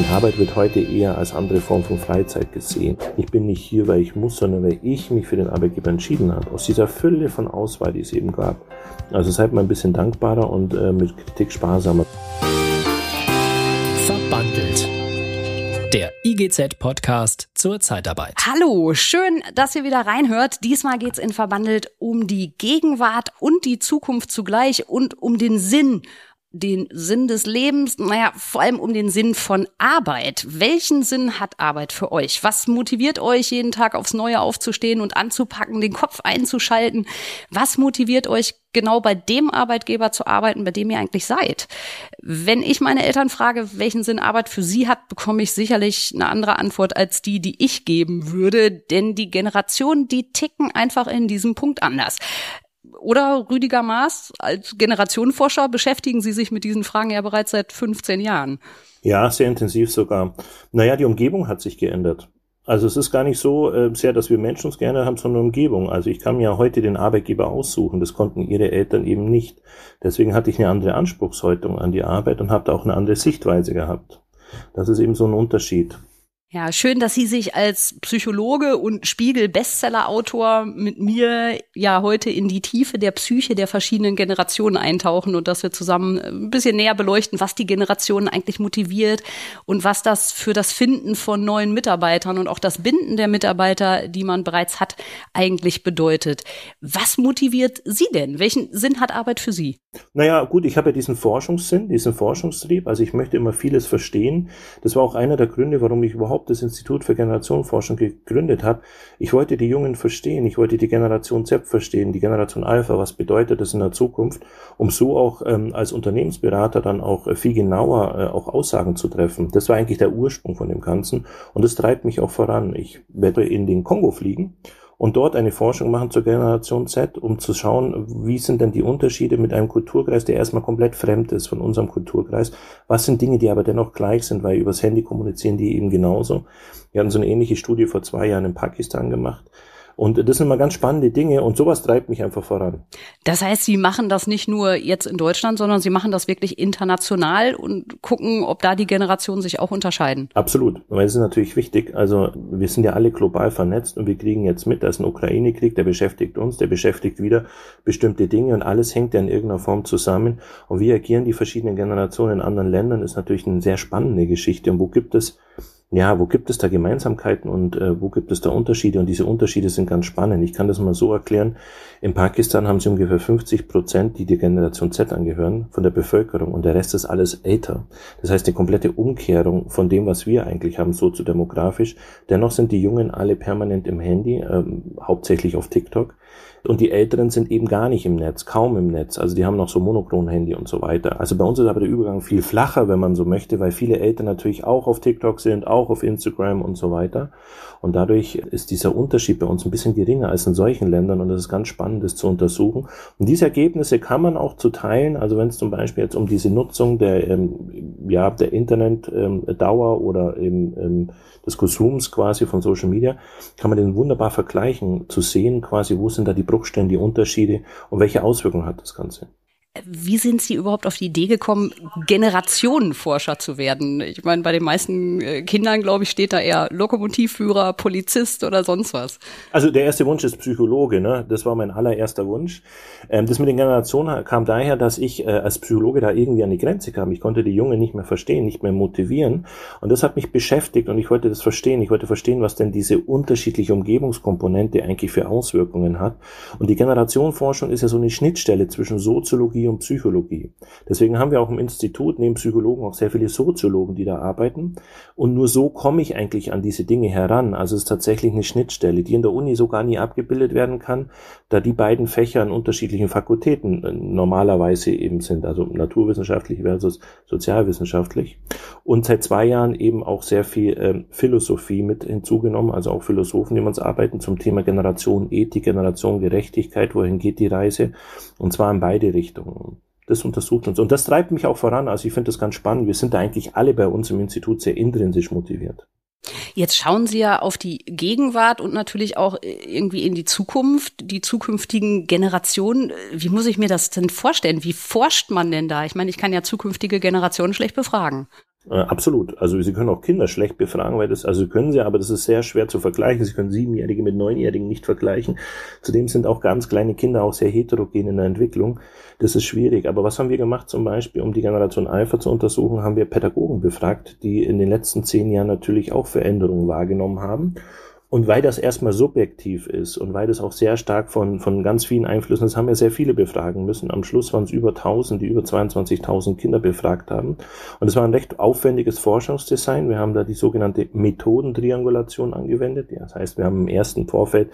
Und Arbeit wird heute eher als andere Form von Freizeit gesehen. Ich bin nicht hier, weil ich muss, sondern weil ich mich für den Arbeitgeber entschieden habe. Aus dieser Fülle von Auswahl, die es eben gab. Also seid mal ein bisschen dankbarer und äh, mit Kritik sparsamer. Verbandelt. Der IGZ-Podcast zur Zeitarbeit. Hallo, schön, dass ihr wieder reinhört. Diesmal geht's in Verbandelt um die Gegenwart und die Zukunft zugleich und um den Sinn den Sinn des Lebens, naja, vor allem um den Sinn von Arbeit. Welchen Sinn hat Arbeit für euch? Was motiviert euch, jeden Tag aufs Neue aufzustehen und anzupacken, den Kopf einzuschalten? Was motiviert euch, genau bei dem Arbeitgeber zu arbeiten, bei dem ihr eigentlich seid? Wenn ich meine Eltern frage, welchen Sinn Arbeit für sie hat, bekomme ich sicherlich eine andere Antwort als die, die ich geben würde, denn die Generationen, die ticken einfach in diesem Punkt anders. Oder Rüdiger Maas, als Generationenforscher beschäftigen Sie sich mit diesen Fragen ja bereits seit 15 Jahren. Ja, sehr intensiv sogar. Naja, die Umgebung hat sich geändert. Also es ist gar nicht so äh, sehr, dass wir Menschen uns gerne haben, sondern Umgebung. Also ich kann mir ja heute den Arbeitgeber aussuchen. Das konnten ihre Eltern eben nicht. Deswegen hatte ich eine andere Anspruchshaltung an die Arbeit und habe da auch eine andere Sichtweise gehabt. Das ist eben so ein Unterschied. Ja, schön, dass Sie sich als Psychologe und Spiegel-Bestseller-Autor mit mir ja heute in die Tiefe der Psyche der verschiedenen Generationen eintauchen und dass wir zusammen ein bisschen näher beleuchten, was die Generationen eigentlich motiviert und was das für das Finden von neuen Mitarbeitern und auch das Binden der Mitarbeiter, die man bereits hat, eigentlich bedeutet. Was motiviert Sie denn? Welchen Sinn hat Arbeit für Sie? Naja, gut, ich habe ja diesen Forschungssinn, diesen Forschungstrieb. Also ich möchte immer vieles verstehen. Das war auch einer der Gründe, warum ich überhaupt das Institut für Generationenforschung gegründet habe. Ich wollte die Jungen verstehen, ich wollte die Generation Z verstehen, die Generation Alpha, was bedeutet das in der Zukunft, um so auch ähm, als Unternehmensberater dann auch äh, viel genauer äh, auch Aussagen zu treffen. Das war eigentlich der Ursprung von dem Ganzen und das treibt mich auch voran. Ich werde in den Kongo fliegen und dort eine Forschung machen zur Generation Z, um zu schauen, wie sind denn die Unterschiede mit einem Kulturkreis, der erstmal komplett fremd ist von unserem Kulturkreis. Was sind Dinge, die aber dennoch gleich sind, weil übers Handy kommunizieren die eben genauso. Wir hatten so eine ähnliche Studie vor zwei Jahren in Pakistan gemacht und das sind immer ganz spannende Dinge und sowas treibt mich einfach voran. Das heißt, Sie machen das nicht nur jetzt in Deutschland, sondern Sie machen das wirklich international und gucken, ob da die Generationen sich auch unterscheiden. Absolut, weil es ist natürlich wichtig. Also wir sind ja alle global vernetzt und wir kriegen jetzt mit, dass ein Ukraine-Krieg, der beschäftigt uns, der beschäftigt wieder bestimmte Dinge und alles hängt ja in irgendeiner Form zusammen. Und wie agieren die verschiedenen Generationen in anderen Ländern, ist natürlich eine sehr spannende Geschichte. Und wo gibt es ja, wo gibt es da Gemeinsamkeiten und äh, wo gibt es da Unterschiede? Und diese Unterschiede sind ganz spannend. Ich kann das mal so erklären. In Pakistan haben sie ungefähr 50 Prozent, die der Generation Z angehören, von der Bevölkerung und der Rest ist alles älter. Das heißt, eine komplette Umkehrung von dem, was wir eigentlich haben, soziodemografisch. Dennoch sind die Jungen alle permanent im Handy, ähm, hauptsächlich auf TikTok. Und die Älteren sind eben gar nicht im Netz, kaum im Netz. Also die haben noch so Monochron-Handy und so weiter. Also bei uns ist aber der Übergang viel flacher, wenn man so möchte, weil viele Eltern natürlich auch auf TikTok sind, auch auf Instagram und so weiter. Und dadurch ist dieser Unterschied bei uns ein bisschen geringer als in solchen Ländern und das ist ganz spannend, das zu untersuchen. Und diese Ergebnisse kann man auch zu teilen. Also wenn es zum Beispiel jetzt um diese Nutzung der, ähm, ja, der Internetdauer ähm, oder eben des Konsums quasi von Social Media, kann man den wunderbar vergleichen, zu sehen quasi, wo sind da die Bruchstellen, die Unterschiede und welche Auswirkungen hat das Ganze. Wie sind Sie überhaupt auf die Idee gekommen, Generationenforscher zu werden? Ich meine, bei den meisten äh, Kindern, glaube ich, steht da eher Lokomotivführer, Polizist oder sonst was. Also der erste Wunsch ist Psychologe, ne? Das war mein allererster Wunsch. Ähm, das mit den Generationen kam daher, dass ich äh, als Psychologe da irgendwie an die Grenze kam. Ich konnte die Jungen nicht mehr verstehen, nicht mehr motivieren. Und das hat mich beschäftigt und ich wollte das verstehen. Ich wollte verstehen, was denn diese unterschiedliche Umgebungskomponente eigentlich für Auswirkungen hat. Und die Generationenforschung ist ja so eine Schnittstelle zwischen Soziologie Soziologie und Psychologie. Deswegen haben wir auch im Institut neben Psychologen auch sehr viele Soziologen, die da arbeiten. Und nur so komme ich eigentlich an diese Dinge heran. Also es ist tatsächlich eine Schnittstelle, die in der Uni so gar nie abgebildet werden kann, da die beiden Fächer an unterschiedlichen Fakultäten äh, normalerweise eben sind, also naturwissenschaftlich versus sozialwissenschaftlich. Und seit zwei Jahren eben auch sehr viel äh, Philosophie mit hinzugenommen, also auch Philosophen, die uns arbeiten zum Thema Generation Ethik, Generation Gerechtigkeit, wohin geht die Reise? Und zwar in beide Richtungen. Das untersucht uns. Und das treibt mich auch voran. Also ich finde das ganz spannend. Wir sind da eigentlich alle bei uns im Institut sehr intrinsisch motiviert. Jetzt schauen Sie ja auf die Gegenwart und natürlich auch irgendwie in die Zukunft, die zukünftigen Generationen. Wie muss ich mir das denn vorstellen? Wie forscht man denn da? Ich meine, ich kann ja zukünftige Generationen schlecht befragen. Äh, absolut. Also Sie können auch Kinder schlecht befragen, weil das, also können Sie, aber das ist sehr schwer zu vergleichen. Sie können Siebenjährige mit Neunjährigen nicht vergleichen. Zudem sind auch ganz kleine Kinder auch sehr heterogen in der Entwicklung. Das ist schwierig. Aber was haben wir gemacht zum Beispiel, um die Generation Alpha zu untersuchen, haben wir Pädagogen befragt, die in den letzten zehn Jahren natürlich auch Veränderungen wahrgenommen haben und weil das erstmal subjektiv ist und weil das auch sehr stark von, von ganz vielen Einflüssen ist, haben wir sehr viele befragen müssen. Am Schluss waren es über 1000, die über 22.000 Kinder befragt haben. Und es war ein recht aufwendiges Forschungsdesign. Wir haben da die sogenannte Methodentriangulation angewendet. Das heißt, wir haben im ersten Vorfeld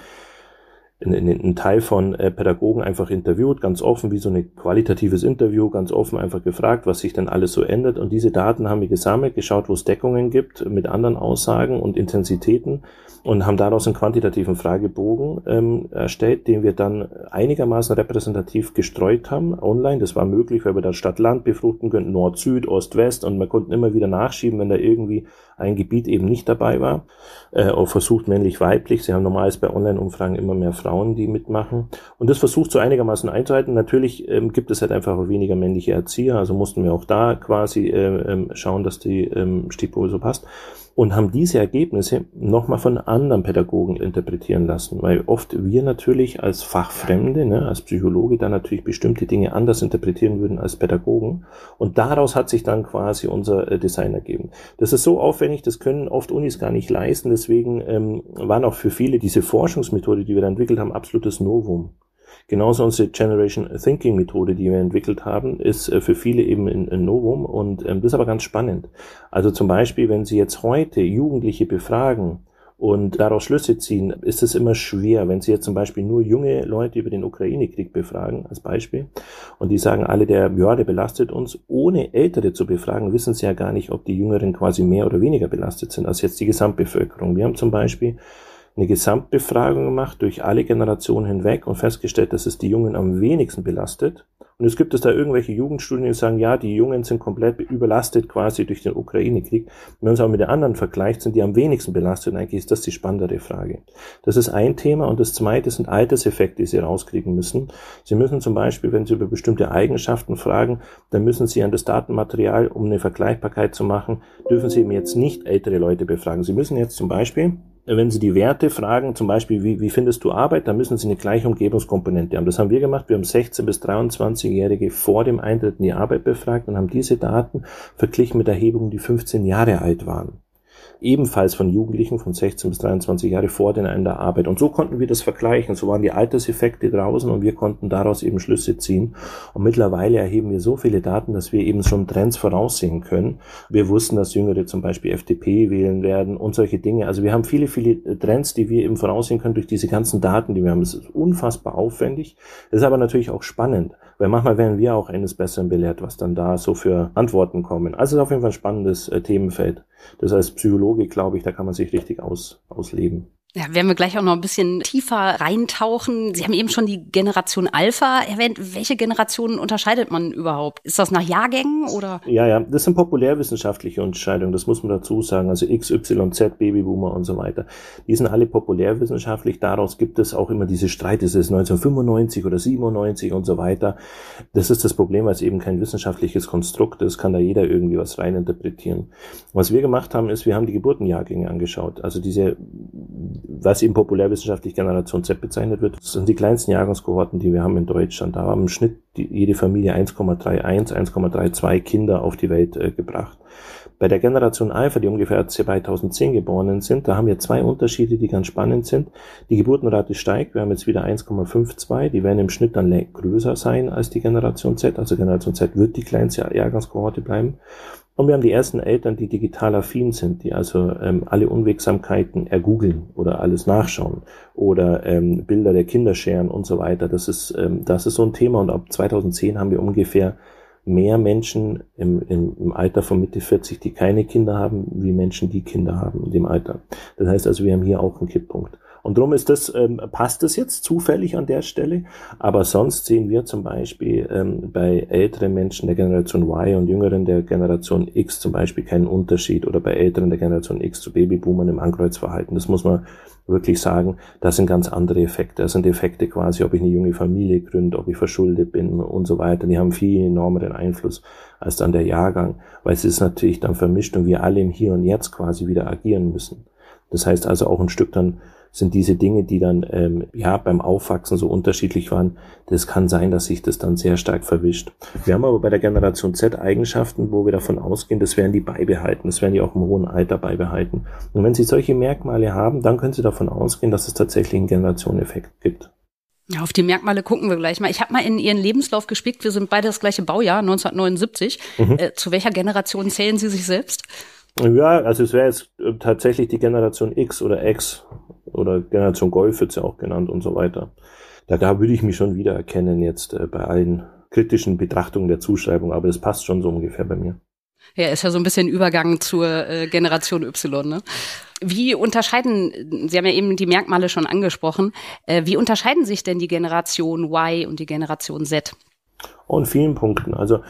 einen Teil von äh, Pädagogen einfach interviewt, ganz offen, wie so ein qualitatives Interview, ganz offen einfach gefragt, was sich denn alles so ändert. Und diese Daten haben wir gesammelt, geschaut, wo es Deckungen gibt mit anderen Aussagen und Intensitäten und haben daraus einen quantitativen Fragebogen ähm, erstellt, den wir dann einigermaßen repräsentativ gestreut haben online. Das war möglich, weil wir da Stadt-Land befruchten könnten, Nord, Süd, Ost, West und wir konnten immer wieder nachschieben, wenn da irgendwie ein Gebiet eben nicht dabei war. Äh, auch versucht männlich-weiblich. Sie haben normals bei Online-Umfragen immer mehr Frauen, die mitmachen. Und das versucht so einigermaßen einzuhalten. Natürlich ähm, gibt es halt einfach weniger männliche Erzieher, also mussten wir auch da quasi äh, äh, schauen, dass die ähm, Stichprobe so passt und haben diese Ergebnisse nochmal von anderen Pädagogen interpretieren lassen, weil oft wir natürlich als Fachfremde, ne, als Psychologe dann natürlich bestimmte Dinge anders interpretieren würden als Pädagogen und daraus hat sich dann quasi unser äh, Design ergeben. Das ist so aufwendig, das können oft Unis gar nicht leisten, deswegen ähm, waren auch für viele diese Forschungsmethode, die wir da entwickelt haben, absolutes Novum. Genauso unsere Generation Thinking Methode, die wir entwickelt haben, ist äh, für viele eben ein, Novum und ähm, das ist aber ganz spannend. Also zum Beispiel, wenn Sie jetzt heute Jugendliche befragen, und daraus Schlüsse ziehen, ist es immer schwer. Wenn Sie jetzt zum Beispiel nur junge Leute über den Ukraine-Krieg befragen, als Beispiel, und die sagen alle, der, ja, der belastet uns, ohne Ältere zu befragen, wissen Sie ja gar nicht, ob die Jüngeren quasi mehr oder weniger belastet sind als jetzt die Gesamtbevölkerung. Wir haben zum Beispiel eine Gesamtbefragung gemacht durch alle Generationen hinweg und festgestellt, dass es die Jungen am wenigsten belastet. Und es gibt es da irgendwelche Jugendstudien, die sagen, ja, die Jungen sind komplett überlastet quasi durch den Ukraine-Krieg. Wenn man es auch mit den anderen vergleicht, sind die am wenigsten belastet. Und eigentlich ist das die spannendere Frage. Das ist ein Thema. Und das zweite sind Alterseffekte, die Sie rauskriegen müssen. Sie müssen zum Beispiel, wenn Sie über bestimmte Eigenschaften fragen, dann müssen Sie an das Datenmaterial, um eine Vergleichbarkeit zu machen, dürfen Sie eben jetzt nicht ältere Leute befragen. Sie müssen jetzt zum Beispiel wenn Sie die Werte fragen, zum Beispiel, wie, wie findest du Arbeit, dann müssen Sie eine gleiche Umgebungskomponente haben. Das haben wir gemacht. Wir haben 16- bis 23-Jährige vor dem Eintritt in die Arbeit befragt und haben diese Daten verglichen mit Erhebungen, die 15 Jahre alt waren ebenfalls von Jugendlichen von 16 bis 23 Jahre vor den Ende der Arbeit. Und so konnten wir das vergleichen. So waren die Alterseffekte draußen und wir konnten daraus eben Schlüsse ziehen. Und mittlerweile erheben wir so viele Daten, dass wir eben schon Trends voraussehen können. Wir wussten, dass Jüngere zum Beispiel FDP wählen werden und solche Dinge. Also wir haben viele, viele Trends, die wir eben voraussehen können durch diese ganzen Daten, die wir haben. Das ist unfassbar aufwendig. Das ist aber natürlich auch spannend, weil manchmal werden wir auch eines Besseren belehrt, was dann da so für Antworten kommen. Also es auf jeden Fall ein spannendes äh, Themenfeld. Das heißt, Psychologe, glaube ich, da kann man sich richtig aus, ausleben. Ja, werden wir gleich auch noch ein bisschen tiefer reintauchen. Sie haben eben schon die Generation Alpha erwähnt. Welche Generationen unterscheidet man überhaupt? Ist das nach Jahrgängen oder? Ja, ja, das sind populärwissenschaftliche Unterscheidungen, das muss man dazu sagen. Also X, Y, Z, Babyboomer und so weiter. Die sind alle populärwissenschaftlich. Daraus gibt es auch immer diese Streit, ist es 1995 oder 97 und so weiter. Das ist das Problem, weil es eben kein wissenschaftliches Konstrukt ist, kann da jeder irgendwie was reininterpretieren. Was wir gemacht haben, ist, wir haben die Geburtenjahrgänge angeschaut. Also diese was eben populärwissenschaftlich Generation Z bezeichnet wird, sind die kleinsten Jahrgangskohorten, die wir haben in Deutschland. Da haben im Schnitt jede Familie 1,31, 1,32 Kinder auf die Welt äh, gebracht. Bei der Generation Alpha, die ungefähr 2010 geborenen sind, da haben wir zwei Unterschiede, die ganz spannend sind. Die Geburtenrate steigt, wir haben jetzt wieder 1,52, die werden im Schnitt dann größer sein als die Generation Z, also Generation Z wird die kleinste Jahrgangskohorte bleiben. Und wir haben die ersten Eltern, die digital affin sind, die also ähm, alle Unwegsamkeiten ergoogeln oder alles nachschauen oder ähm, Bilder der Kinder scheren und so weiter. Das ist, ähm, das ist so ein Thema. Und ab 2010 haben wir ungefähr mehr Menschen im, im, im Alter von Mitte 40, die keine Kinder haben, wie Menschen, die Kinder haben in dem Alter. Das heißt also, wir haben hier auch einen Kipppunkt. Und darum ist das, ähm, passt das jetzt zufällig an der Stelle. Aber sonst sehen wir zum Beispiel ähm, bei älteren Menschen der Generation Y und jüngeren der Generation X zum Beispiel keinen Unterschied oder bei älteren der Generation X zu Babyboomern im Ankreuzverhalten. Das muss man wirklich sagen, das sind ganz andere Effekte. Das sind Effekte quasi, ob ich eine junge Familie gründe, ob ich verschuldet bin und so weiter. Die haben viel enormeren Einfluss als dann der Jahrgang, weil es ist natürlich dann vermischt und wir alle im Hier und Jetzt quasi wieder agieren müssen. Das heißt also auch ein Stück dann sind diese Dinge, die dann ähm, ja beim Aufwachsen so unterschiedlich waren. Das kann sein, dass sich das dann sehr stark verwischt. Wir haben aber bei der Generation Z Eigenschaften, wo wir davon ausgehen, das werden die beibehalten, das werden die auch im hohen Alter beibehalten. Und wenn sie solche Merkmale haben, dann können sie davon ausgehen, dass es tatsächlich einen Generationeneffekt gibt. Ja, auf die Merkmale gucken wir gleich mal. Ich habe mal in Ihren Lebenslauf gespickt. Wir sind beide das gleiche Baujahr, 1979. Mhm. Äh, zu welcher Generation zählen Sie sich selbst? Ja, also es wäre jetzt äh, tatsächlich die Generation X oder X oder Generation Golf wird ja auch genannt und so weiter. Da, da würde ich mich schon wieder erkennen jetzt äh, bei allen kritischen Betrachtungen der Zuschreibung, aber das passt schon so ungefähr bei mir. Ja, ist ja so ein bisschen Übergang zur äh, Generation Y. Ne? Wie unterscheiden, Sie haben ja eben die Merkmale schon angesprochen, äh, wie unterscheiden sich denn die Generation Y und die Generation Z? Oh, in vielen Punkten. Also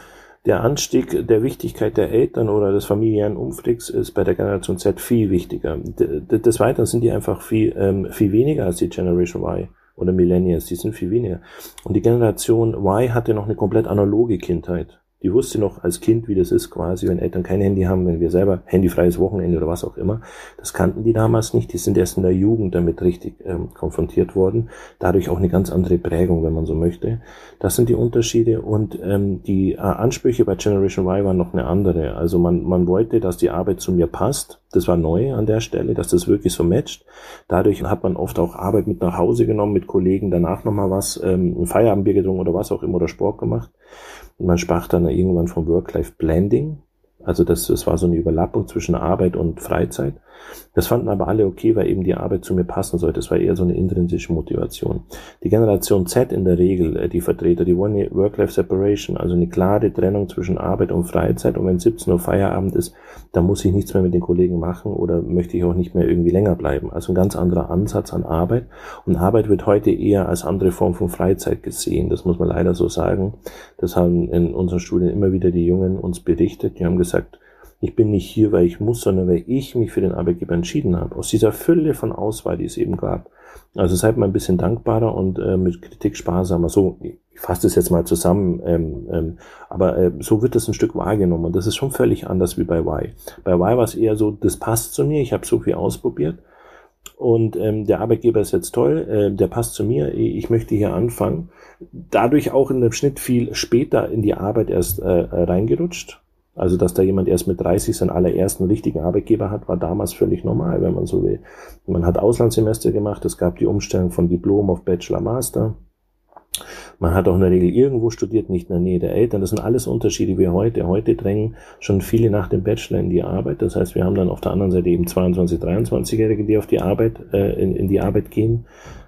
der Anstieg der Wichtigkeit der Eltern oder des familiären Umstiegs ist bei der Generation Z viel wichtiger. Des Weiteren sind die einfach viel, ähm, viel weniger als die Generation Y oder Millennials, die sind viel weniger. Und die Generation Y hatte noch eine komplett analoge Kindheit. Die wusste noch als Kind, wie das ist, quasi, wenn Eltern kein Handy haben, wenn wir selber handyfreies Wochenende oder was auch immer. Das kannten die damals nicht. Die sind erst in der Jugend damit richtig ähm, konfrontiert worden. Dadurch auch eine ganz andere Prägung, wenn man so möchte. Das sind die Unterschiede. Und ähm, die äh, Ansprüche bei Generation Y waren noch eine andere. Also man, man wollte, dass die Arbeit zu mir passt. Das war neu an der Stelle, dass das wirklich so matcht. Dadurch hat man oft auch Arbeit mit nach Hause genommen, mit Kollegen danach nochmal was, ähm, ein Feierabendbier getrunken oder was auch immer oder Sport gemacht. Man sprach dann irgendwann vom Work-Life-Blending. Also das, das war so eine Überlappung zwischen Arbeit und Freizeit. Das fanden aber alle okay, weil eben die Arbeit zu mir passen sollte. Das war eher so eine intrinsische Motivation. Die Generation Z in der Regel, äh, die Vertreter, die wollen eine Work-Life-Separation, also eine klare Trennung zwischen Arbeit und Freizeit. Und wenn 17 Uhr Feierabend ist, dann muss ich nichts mehr mit den Kollegen machen oder möchte ich auch nicht mehr irgendwie länger bleiben. Also ein ganz anderer Ansatz an Arbeit. Und Arbeit wird heute eher als andere Form von Freizeit gesehen. Das muss man leider so sagen. Das haben in unseren Studien immer wieder die Jungen uns berichtet. Die haben gesagt, ich bin nicht hier, weil ich muss, sondern weil ich mich für den Arbeitgeber entschieden habe. Aus dieser Fülle von Auswahl, die es eben gab. Also seid mal ein bisschen dankbarer und äh, mit Kritik sparsamer. So, ich fasse das jetzt mal zusammen, ähm, ähm, aber äh, so wird das ein Stück wahrgenommen und das ist schon völlig anders wie bei Y. Bei Y war es eher so, das passt zu mir, ich habe so viel ausprobiert und ähm, der Arbeitgeber ist jetzt toll, äh, der passt zu mir, ich möchte hier anfangen. Dadurch auch in dem Schnitt viel später in die Arbeit erst äh, reingerutscht also, dass da jemand erst mit 30 seinen allerersten richtigen Arbeitgeber hat, war damals völlig normal, wenn man so will. Man hat Auslandssemester gemacht, es gab die Umstellung von Diplom auf Bachelor Master. Man hat auch in der Regel irgendwo studiert, nicht in der Nähe der Eltern. Das sind alles Unterschiede wie heute. Heute drängen schon viele nach dem Bachelor in die Arbeit. Das heißt, wir haben dann auf der anderen Seite eben 22, 23-Jährige, die auf die Arbeit, äh, in, in die Arbeit gehen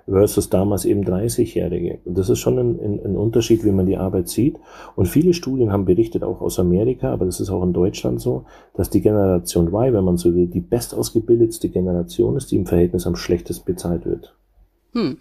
versus damals eben 30-Jährige. Das ist schon ein, ein, ein, Unterschied, wie man die Arbeit sieht. Und viele Studien haben berichtet, auch aus Amerika, aber das ist auch in Deutschland so, dass die Generation Y, wenn man so will, die bestausgebildetste Generation ist, die im Verhältnis am schlechtesten bezahlt wird. Hm.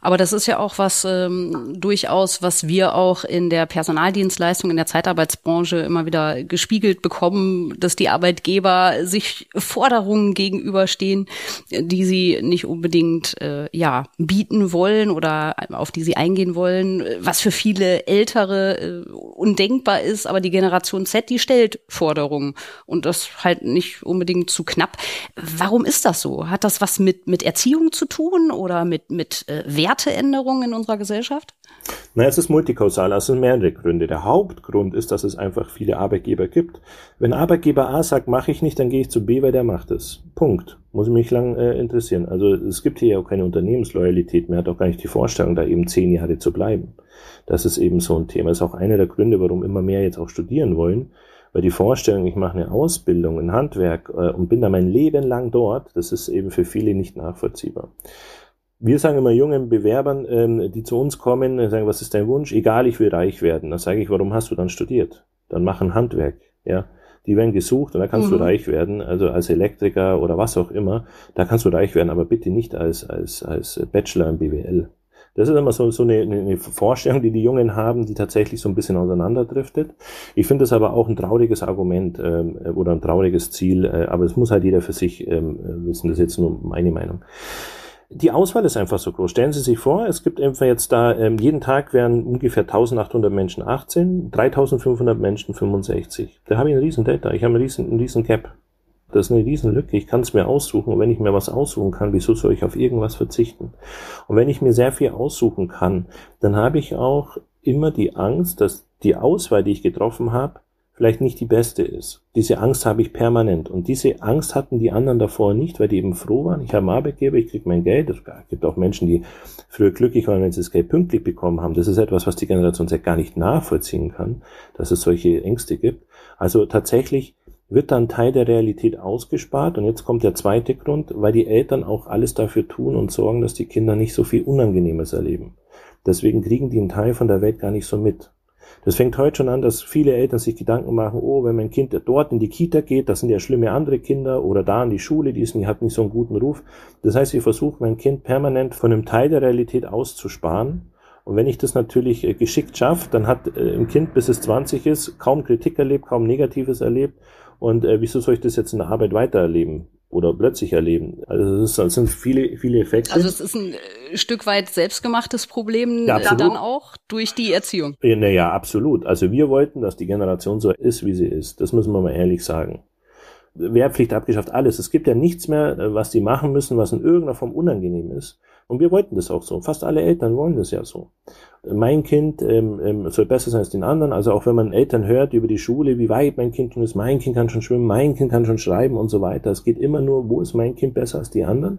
Aber das ist ja auch was ähm, durchaus, was wir auch in der Personaldienstleistung, in der Zeitarbeitsbranche immer wieder gespiegelt bekommen, dass die Arbeitgeber sich Forderungen gegenüberstehen, die sie nicht unbedingt äh, ja bieten wollen oder auf die sie eingehen wollen, was für viele Ältere äh, undenkbar ist. Aber die Generation Z, die stellt Forderungen und das halt nicht unbedingt zu knapp. Warum ist das so? Hat das was mit mit Erziehung zu tun oder mit mit äh, Werteänderungen in unserer Gesellschaft? Na, es ist multikausal, also sind mehrere Gründe. Der Hauptgrund ist, dass es einfach viele Arbeitgeber gibt. Wenn Arbeitgeber A sagt, mache ich nicht, dann gehe ich zu B, weil der macht es. Punkt. Muss mich lang äh, interessieren. Also es gibt hier ja auch keine Unternehmensloyalität mehr, hat auch gar nicht die Vorstellung, da eben zehn Jahre zu bleiben. Das ist eben so ein Thema. Das ist auch einer der Gründe, warum immer mehr jetzt auch studieren wollen. Weil die Vorstellung, ich mache eine Ausbildung, ein Handwerk äh, und bin da mein Leben lang dort, das ist eben für viele nicht nachvollziehbar wir sagen immer jungen Bewerbern, ähm, die zu uns kommen, äh, sagen, was ist dein Wunsch? Egal, ich will reich werden. Dann sage ich, warum hast du dann studiert? Dann mach ein Handwerk, ja. Die werden gesucht und da kannst mhm. du reich werden, also als Elektriker oder was auch immer, da kannst du reich werden, aber bitte nicht als, als, als Bachelor im BWL. Das ist immer so, so eine, eine Vorstellung, die die Jungen haben, die tatsächlich so ein bisschen auseinanderdriftet. Ich finde das aber auch ein trauriges Argument ähm, oder ein trauriges Ziel, äh, aber es muss halt jeder für sich ähm, wissen. Das ist jetzt nur meine Meinung die Auswahl ist einfach so groß. Stellen Sie sich vor, es gibt einfach jetzt da, ähm, jeden Tag werden ungefähr 1800 Menschen 18, 3500 Menschen 65. Da habe ich einen riesen Data, ich habe einen riesen, einen riesen Gap. Das ist eine Riesenlücke. Ich kann es mir aussuchen. Und wenn ich mir was aussuchen kann, wieso soll ich auf irgendwas verzichten? Und wenn ich mir sehr viel aussuchen kann, dann habe ich auch immer die Angst, dass die Auswahl, die ich getroffen habe, vielleicht nicht die beste ist. Diese Angst habe ich permanent. Und diese Angst hatten die anderen davor nicht, weil die eben froh waren. Ich habe einen Arbeitgeber, ich kriege mein Geld. Es gibt auch Menschen, die früher glücklich waren, wenn sie das Geld pünktlich bekommen haben. Das ist etwas, was die Generation Z gar nicht nachvollziehen kann, dass es solche Ängste gibt. Also tatsächlich wird dann Teil der Realität ausgespart. Und jetzt kommt der zweite Grund, weil die Eltern auch alles dafür tun und sorgen, dass die Kinder nicht so viel Unangenehmes erleben. Deswegen kriegen die einen Teil von der Welt gar nicht so mit. Das fängt heute schon an, dass viele Eltern sich Gedanken machen, oh, wenn mein Kind dort in die Kita geht, das sind ja schlimme andere Kinder oder da in die Schule, die, ist, die hat nicht so einen guten Ruf. Das heißt, ich versuche mein Kind permanent von einem Teil der Realität auszusparen. Und wenn ich das natürlich äh, geschickt schaffe, dann hat äh, ein Kind, bis es 20 ist, kaum Kritik erlebt, kaum Negatives erlebt und äh, wieso soll ich das jetzt in der Arbeit weitererleben? Oder plötzlich erleben. Also das, ist, das sind viele, viele Effekte. Also es ist ein äh, Stück weit selbstgemachtes Problem ja, dann auch durch die Erziehung. Ja, naja, absolut. Also wir wollten, dass die Generation so ist, wie sie ist. Das müssen wir mal ehrlich sagen. Wehrpflicht abgeschafft, alles. Es gibt ja nichts mehr, äh, was die machen müssen, was in irgendeiner Form unangenehm ist. Und wir wollten das auch so. Fast alle Eltern wollen das ja so mein Kind ähm, ähm, soll besser sein als den anderen. Also auch wenn man Eltern hört über die Schule, wie weit mein Kind schon ist, mein Kind kann schon schwimmen, mein Kind kann schon schreiben und so weiter. Es geht immer nur, wo ist mein Kind besser als die anderen.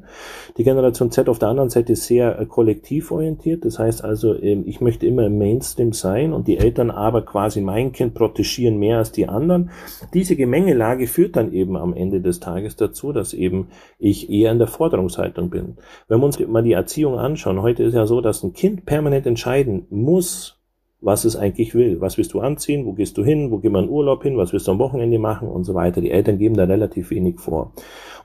Die Generation Z auf der anderen Seite ist sehr äh, kollektiv orientiert. Das heißt also, ähm, ich möchte immer im Mainstream sein und die Eltern aber quasi mein Kind protegieren mehr als die anderen. Diese Gemengelage führt dann eben am Ende des Tages dazu, dass eben ich eher in der Forderungshaltung bin. Wenn wir uns mal die Erziehung anschauen, heute ist ja so, dass ein Kind permanent entscheiden muss, was es eigentlich will. Was willst du anziehen? Wo gehst du hin? Wo geht man Urlaub hin? Was willst du am Wochenende machen? Und so weiter. Die Eltern geben da relativ wenig vor.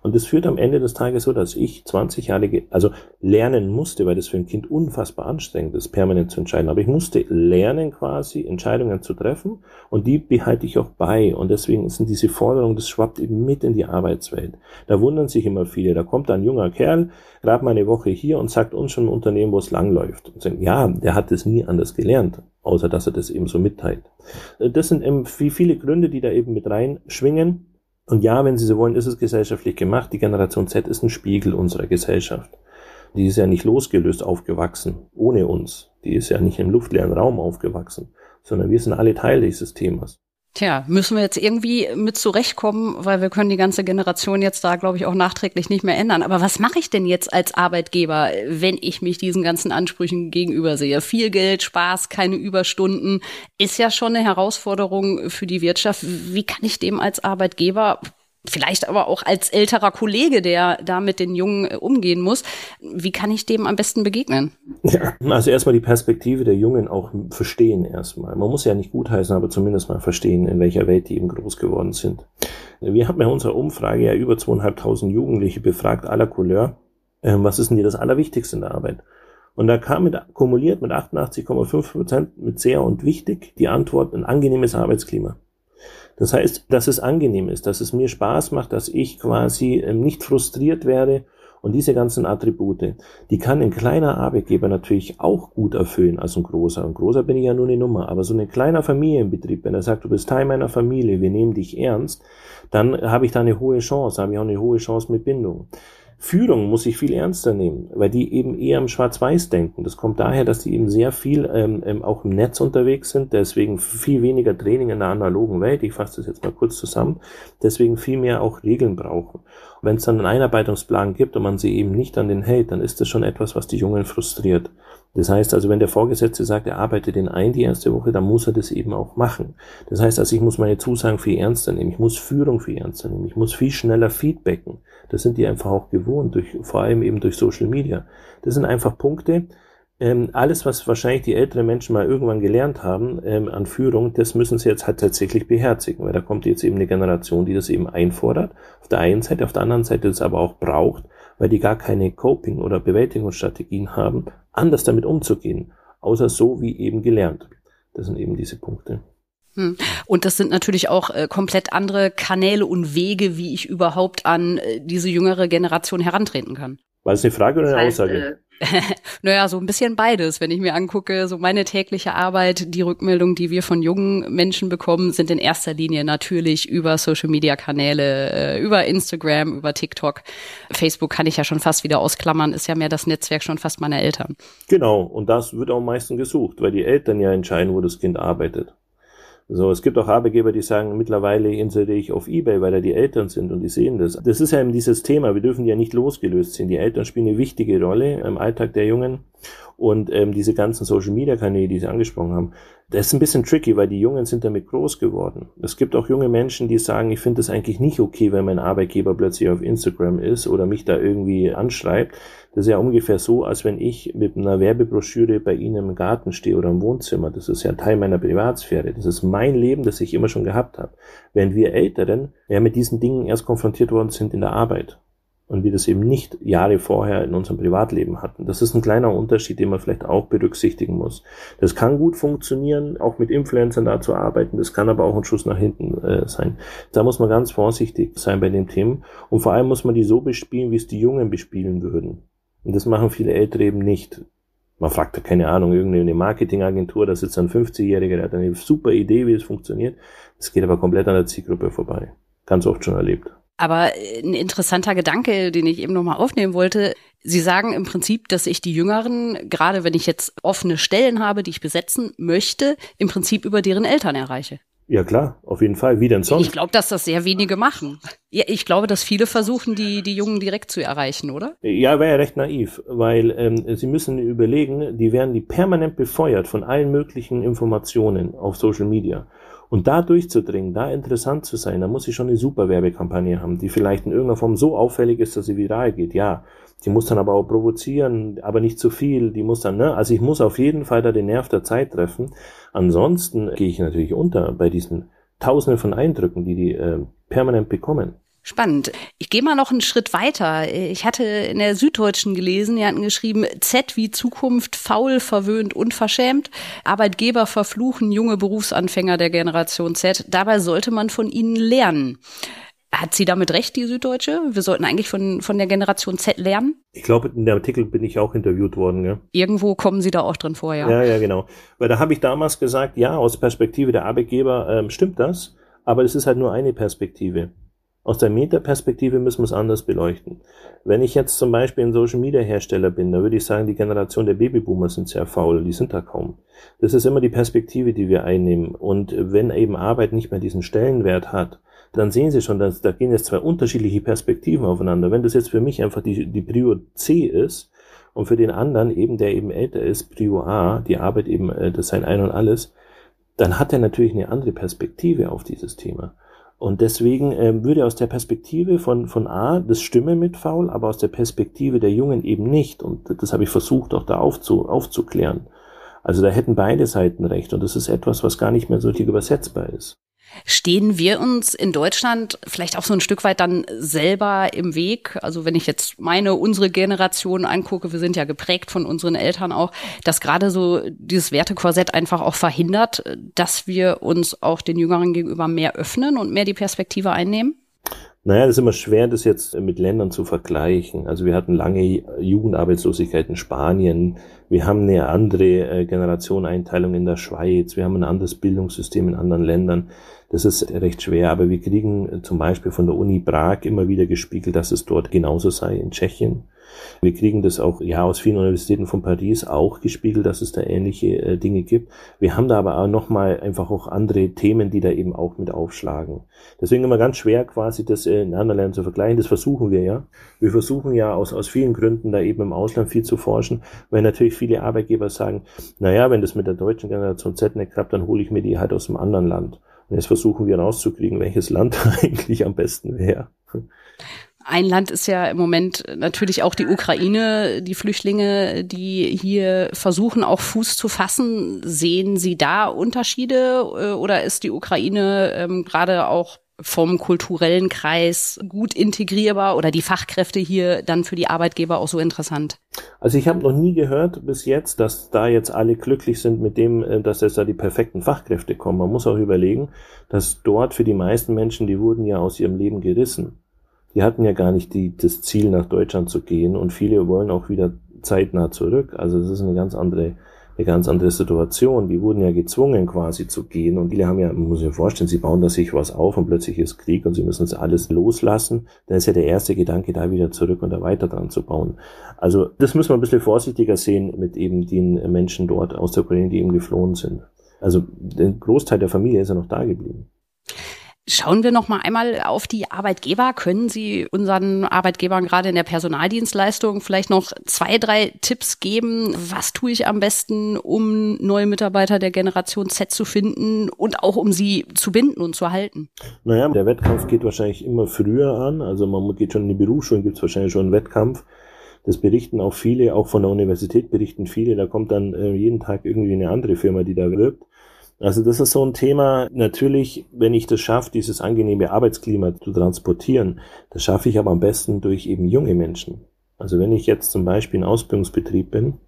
Und das führt am Ende des Tages so, dass ich 20 Jahre, also lernen musste, weil das für ein Kind unfassbar anstrengend ist, permanent zu entscheiden. Aber ich musste lernen quasi, Entscheidungen zu treffen und die behalte ich auch bei. Und deswegen sind diese Forderungen, das schwappt eben mit in die Arbeitswelt. Da wundern sich immer viele. Da kommt ein junger Kerl, gerade mal eine Woche hier und sagt uns schon im Unternehmen, wo es langläuft. Und sagen, ja, der hat es nie anders gelernt, außer dass er das eben so mitteilt. Das sind eben viele Gründe, die da eben mit reinschwingen. Und ja, wenn Sie so wollen, ist es gesellschaftlich gemacht. Die Generation Z ist ein Spiegel unserer Gesellschaft. Die ist ja nicht losgelöst aufgewachsen, ohne uns. Die ist ja nicht im luftleeren Raum aufgewachsen, sondern wir sind alle Teil dieses Themas. Tja, müssen wir jetzt irgendwie mit zurechtkommen, weil wir können die ganze Generation jetzt da, glaube ich, auch nachträglich nicht mehr ändern. Aber was mache ich denn jetzt als Arbeitgeber, wenn ich mich diesen ganzen Ansprüchen gegenüber sehe? Viel Geld, Spaß, keine Überstunden, ist ja schon eine Herausforderung für die Wirtschaft. Wie kann ich dem als Arbeitgeber vielleicht aber auch als älterer Kollege, der da mit den Jungen äh, umgehen muss. Wie kann ich dem am besten begegnen? Ja, also erstmal die Perspektive der Jungen auch verstehen erstmal. Man muss ja nicht gutheißen, aber zumindest mal verstehen, in welcher Welt die eben groß geworden sind. Wir haben bei unserer Umfrage ja über zweieinhalbtausend Jugendliche befragt, aller Couleur. Ähm, was ist denn dir das Allerwichtigste in der Arbeit? Und da kam mit, kumuliert mit 88,5 Prozent mit sehr und wichtig die Antwort ein angenehmes Arbeitsklima. Das heißt, dass es angenehm ist, dass es mir Spaß macht, dass ich quasi ähm, nicht frustriert werde und diese ganzen Attribute, die kann ein kleiner Arbeitgeber natürlich auch gut erfüllen als ein großer. Ein großer bin ich ja nur eine Nummer, aber so ein kleiner Familienbetrieb, wenn er sagt, du bist Teil meiner Familie, wir nehmen dich ernst, dann habe ich da eine hohe Chance, habe ich auch eine hohe Chance mit Bindung. Führung muss ich viel ernster nehmen, weil die eben eher im Schwarz-Weiß denken. Das kommt daher, dass die eben sehr viel ähm, ähm, auch im Netz unterwegs sind, deswegen viel weniger Training in der analogen Welt. Ich fasse das jetzt mal kurz zusammen. Deswegen viel mehr auch Regeln brauchen. Wenn es dann einen Einarbeitungsplan gibt und man sie eben nicht an den hält, dann ist das schon etwas, was die Jungen frustriert. Das heißt also, wenn der Vorgesetzte sagt, er arbeitet den ein die erste Woche, dann muss er das eben auch machen. Das heißt also, ich muss meine Zusagen viel ernster nehmen. Ich muss Führung viel ernster nehmen. Ich muss viel schneller feedbacken. Das sind die einfach auch gewohnt, durch, vor allem eben durch Social Media. Das sind einfach Punkte, ähm, alles, was wahrscheinlich die älteren Menschen mal irgendwann gelernt haben ähm, an Führung, das müssen sie jetzt halt tatsächlich beherzigen, weil da kommt jetzt eben eine Generation, die das eben einfordert. Auf der einen Seite, auf der anderen Seite das aber auch braucht, weil die gar keine Coping- oder Bewältigungsstrategien haben, anders damit umzugehen, außer so wie eben gelernt. Das sind eben diese Punkte. Hm. Und das sind natürlich auch äh, komplett andere Kanäle und Wege, wie ich überhaupt an äh, diese jüngere Generation herantreten kann. War es eine Frage oder eine das heißt, Aussage? Äh, naja, so ein bisschen beides. Wenn ich mir angucke, so meine tägliche Arbeit, die Rückmeldungen, die wir von jungen Menschen bekommen, sind in erster Linie natürlich über Social-Media-Kanäle, äh, über Instagram, über TikTok. Facebook kann ich ja schon fast wieder ausklammern, ist ja mehr das Netzwerk schon fast meiner Eltern. Genau, und das wird auch am meisten gesucht, weil die Eltern ja entscheiden, wo das Kind arbeitet. So, es gibt auch Arbeitgeber, die sagen, mittlerweile inseriere ich auf Ebay, weil da die Eltern sind und die sehen das. Das ist ja eben dieses Thema. Wir dürfen ja nicht losgelöst sind. Die Eltern spielen eine wichtige Rolle im Alltag der Jungen. Und ähm, diese ganzen Social Media Kanäle, die Sie angesprochen haben, das ist ein bisschen tricky, weil die Jungen sind damit groß geworden. Es gibt auch junge Menschen, die sagen, ich finde es eigentlich nicht okay, wenn mein Arbeitgeber plötzlich auf Instagram ist oder mich da irgendwie anschreibt. Das ist ja ungefähr so, als wenn ich mit einer Werbebroschüre bei Ihnen im Garten stehe oder im Wohnzimmer. Das ist ja Teil meiner Privatsphäre. Das ist mein Leben, das ich immer schon gehabt habe. Während wir Älteren ja mit diesen Dingen erst konfrontiert worden sind in der Arbeit und wir das eben nicht Jahre vorher in unserem Privatleben hatten. Das ist ein kleiner Unterschied, den man vielleicht auch berücksichtigen muss. Das kann gut funktionieren, auch mit Influencern da zu arbeiten. Das kann aber auch ein Schuss nach hinten äh, sein. Da muss man ganz vorsichtig sein bei den Themen. Und vor allem muss man die so bespielen, wie es die Jungen bespielen würden. Und das machen viele Ältere eben nicht. Man fragt da keine Ahnung, irgendeine Marketingagentur, da sitzt ein 50-Jähriger, der hat eine super Idee, wie es funktioniert. Das geht aber komplett an der Zielgruppe vorbei. Ganz oft schon erlebt. Aber äh, ein interessanter Gedanke, den ich eben nochmal aufnehmen wollte. Sie sagen im Prinzip, dass ich die Jüngeren, gerade wenn ich jetzt offene Stellen habe, die ich besetzen möchte, im Prinzip über deren Eltern erreiche. Ja klar, auf jeden Fall. Wie denn sonst? Ich glaube, dass das sehr wenige machen. Ja, ich glaube, dass viele versuchen, die, die Jungen direkt zu erreichen, oder? Ja, wäre ja recht naiv, weil ähm, sie müssen überlegen, die werden die permanent befeuert von allen möglichen Informationen auf Social Media. Und da durchzudringen, da interessant zu sein, da muss ich schon eine super Werbekampagne haben, die vielleicht in irgendeiner Form so auffällig ist, dass sie viral geht. Ja, die muss dann aber auch provozieren, aber nicht zu viel. Die muss dann, ne? Also ich muss auf jeden Fall da den Nerv der Zeit treffen. Ansonsten gehe ich natürlich unter bei diesen Tausenden von Eindrücken, die die äh, permanent bekommen. Spannend. Ich gehe mal noch einen Schritt weiter. Ich hatte in der Süddeutschen gelesen, die hatten geschrieben, Z wie Zukunft, faul, verwöhnt, unverschämt. Arbeitgeber verfluchen junge Berufsanfänger der Generation Z. Dabei sollte man von ihnen lernen. Hat sie damit recht, die Süddeutsche? Wir sollten eigentlich von, von der Generation Z lernen? Ich glaube, in dem Artikel bin ich auch interviewt worden. Ja. Irgendwo kommen Sie da auch drin vor, ja? Ja, ja, genau. Weil da habe ich damals gesagt, ja, aus Perspektive der Arbeitgeber ähm, stimmt das, aber es ist halt nur eine Perspektive. Aus der Metaperspektive müssen wir es anders beleuchten. Wenn ich jetzt zum Beispiel ein Social Media Hersteller bin, dann würde ich sagen, die Generation der Babyboomer sind sehr faul, die sind da kaum. Das ist immer die Perspektive, die wir einnehmen. Und wenn eben Arbeit nicht mehr diesen Stellenwert hat, dann sehen Sie schon, dass da gehen jetzt zwei unterschiedliche Perspektiven aufeinander. Wenn das jetzt für mich einfach die, die Prio C ist und für den anderen eben, der eben älter ist, Prio A, die Arbeit eben, äh, das sein Ein und Alles, dann hat er natürlich eine andere Perspektive auf dieses Thema. Und deswegen ähm, würde aus der Perspektive von, von A das Stimme mit faul, aber aus der Perspektive der Jungen eben nicht. Und das habe ich versucht auch da aufzu, aufzuklären. Also da hätten beide Seiten recht. Und das ist etwas, was gar nicht mehr so richtig übersetzbar ist. Stehen wir uns in Deutschland vielleicht auch so ein Stück weit dann selber im Weg? Also wenn ich jetzt meine, unsere Generation angucke, wir sind ja geprägt von unseren Eltern auch, dass gerade so dieses Wertekorsett einfach auch verhindert, dass wir uns auch den Jüngeren gegenüber mehr öffnen und mehr die Perspektive einnehmen? Naja, das ist immer schwer, das jetzt mit Ländern zu vergleichen. Also wir hatten lange Jugendarbeitslosigkeit in Spanien, wir haben eine andere äh, Generationeinteilung in der Schweiz, wir haben ein anderes Bildungssystem in anderen Ländern. Das ist recht schwer, aber wir kriegen zum Beispiel von der Uni Prag immer wieder gespiegelt, dass es dort genauso sei in Tschechien. Wir kriegen das auch ja aus vielen Universitäten von Paris auch gespiegelt, dass es da ähnliche äh, Dinge gibt. Wir haben da aber auch nochmal einfach auch andere Themen, die da eben auch mit aufschlagen. Deswegen immer ganz schwer quasi das äh, in anderen Ländern zu vergleichen. Das versuchen wir ja. Wir versuchen ja aus, aus vielen Gründen da eben im Ausland viel zu forschen, weil natürlich viele Arbeitgeber sagen, naja, wenn das mit der deutschen Generation Z nicht klappt, dann hole ich mir die halt aus einem anderen Land. Und jetzt versuchen wir rauszukriegen, welches Land eigentlich am besten wäre. Ein Land ist ja im Moment natürlich auch die Ukraine, die Flüchtlinge, die hier versuchen, auch Fuß zu fassen. Sehen Sie da Unterschiede äh, oder ist die Ukraine ähm, gerade auch vom kulturellen Kreis gut integrierbar oder die Fachkräfte hier dann für die Arbeitgeber auch so interessant? Also ich habe noch nie gehört bis jetzt, dass da jetzt alle glücklich sind mit dem, äh, dass jetzt da die perfekten Fachkräfte kommen. Man muss auch überlegen, dass dort für die meisten Menschen, die wurden ja aus ihrem Leben gerissen. Die hatten ja gar nicht die, das Ziel, nach Deutschland zu gehen und viele wollen auch wieder zeitnah zurück. Also das ist eine ganz andere eine ganz andere Situation. Die wurden ja gezwungen quasi zu gehen und viele haben ja, man muss sich vorstellen, sie bauen da sich was auf und plötzlich ist Krieg und sie müssen das alles loslassen. Dann ist ja der erste Gedanke, da wieder zurück und da weiter dran zu bauen. Also das müssen wir ein bisschen vorsichtiger sehen mit eben den Menschen dort aus der Ukraine, die eben geflohen sind. Also der Großteil der Familie ist ja noch da geblieben. Schauen wir noch mal einmal auf die Arbeitgeber. Können Sie unseren Arbeitgebern gerade in der Personaldienstleistung vielleicht noch zwei, drei Tipps geben? Was tue ich am besten, um neue Mitarbeiter der Generation Z zu finden und auch um sie zu binden und zu halten? Naja, der Wettkampf geht wahrscheinlich immer früher an. Also man geht schon in die Berufsschulen, gibt es wahrscheinlich schon einen Wettkampf. Das berichten auch viele, auch von der Universität berichten viele. Da kommt dann äh, jeden Tag irgendwie eine andere Firma, die da wirbt. Also das ist so ein Thema, natürlich, wenn ich das schaffe, dieses angenehme Arbeitsklima zu transportieren, das schaffe ich aber am besten durch eben junge Menschen. Also wenn ich jetzt zum Beispiel ein Ausbildungsbetrieb bin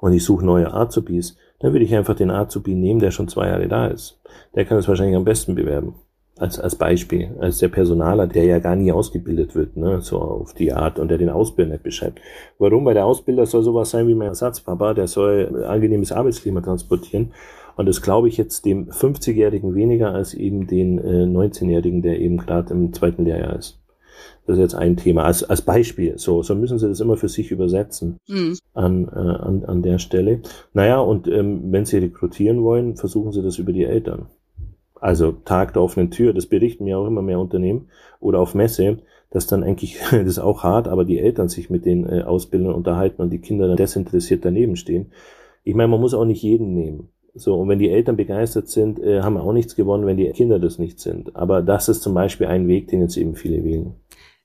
und ich suche neue Azubis, dann würde ich einfach den Azubi nehmen, der schon zwei Jahre da ist. Der kann es wahrscheinlich am besten bewerben. Als, als Beispiel, als der Personaler, der ja gar nie ausgebildet wird, ne, so auf die Art und der den Ausbilder nicht beschreibt. Warum? Weil der Ausbilder soll sowas sein wie mein Ersatzpapa, der soll angenehmes Arbeitsklima transportieren und das glaube ich jetzt dem 50-Jährigen weniger als eben den äh, 19-Jährigen, der eben gerade im zweiten Lehrjahr ist. Das ist jetzt ein Thema als, als Beispiel. So, so müssen Sie das immer für sich übersetzen mhm. an, äh, an, an der Stelle. Naja, und ähm, wenn Sie rekrutieren wollen, versuchen Sie das über die Eltern. Also Tag der offenen Tür, das berichten mir auch immer mehr Unternehmen oder auf Messe, dass dann eigentlich, das ist auch hart, aber die Eltern sich mit den äh, Ausbildern unterhalten und die Kinder dann desinteressiert daneben stehen. Ich meine, man muss auch nicht jeden nehmen. So, und wenn die Eltern begeistert sind, äh, haben wir auch nichts gewonnen, wenn die Kinder das nicht sind. Aber das ist zum Beispiel ein Weg, den jetzt eben viele wählen.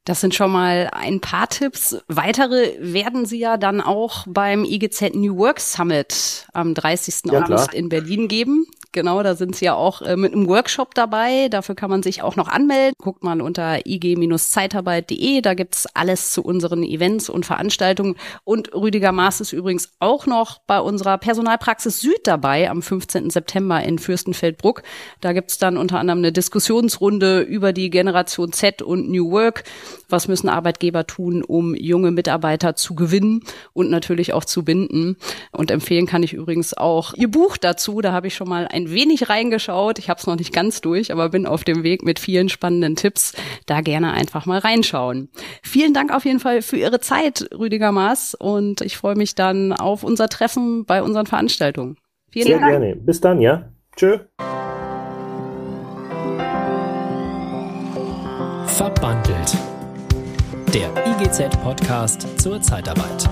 Das sind schon mal ein paar Tipps. Weitere werden Sie ja dann auch beim IGZ New Work Summit am 30. Ja, August klar. in Berlin geben. Genau, da sind sie ja auch äh, mit einem Workshop dabei. Dafür kann man sich auch noch anmelden. Guckt mal unter ig-zeitarbeit.de. Da gibt's alles zu unseren Events und Veranstaltungen. Und Rüdiger Maas ist übrigens auch noch bei unserer Personalpraxis Süd dabei am 15. September in Fürstenfeldbruck. Da gibt's dann unter anderem eine Diskussionsrunde über die Generation Z und New Work. Was müssen Arbeitgeber tun, um junge Mitarbeiter zu gewinnen und natürlich auch zu binden? Und empfehlen kann ich übrigens auch Ihr Buch dazu. Da habe ich schon mal ein ein wenig reingeschaut. Ich habe es noch nicht ganz durch, aber bin auf dem Weg mit vielen spannenden Tipps. Da gerne einfach mal reinschauen. Vielen Dank auf jeden Fall für Ihre Zeit, Rüdiger Maas. Und ich freue mich dann auf unser Treffen bei unseren Veranstaltungen. Vielen Sehr Dank. gerne. Bis dann, ja. Tschö. Verbandelt. Der IGZ-Podcast zur Zeitarbeit.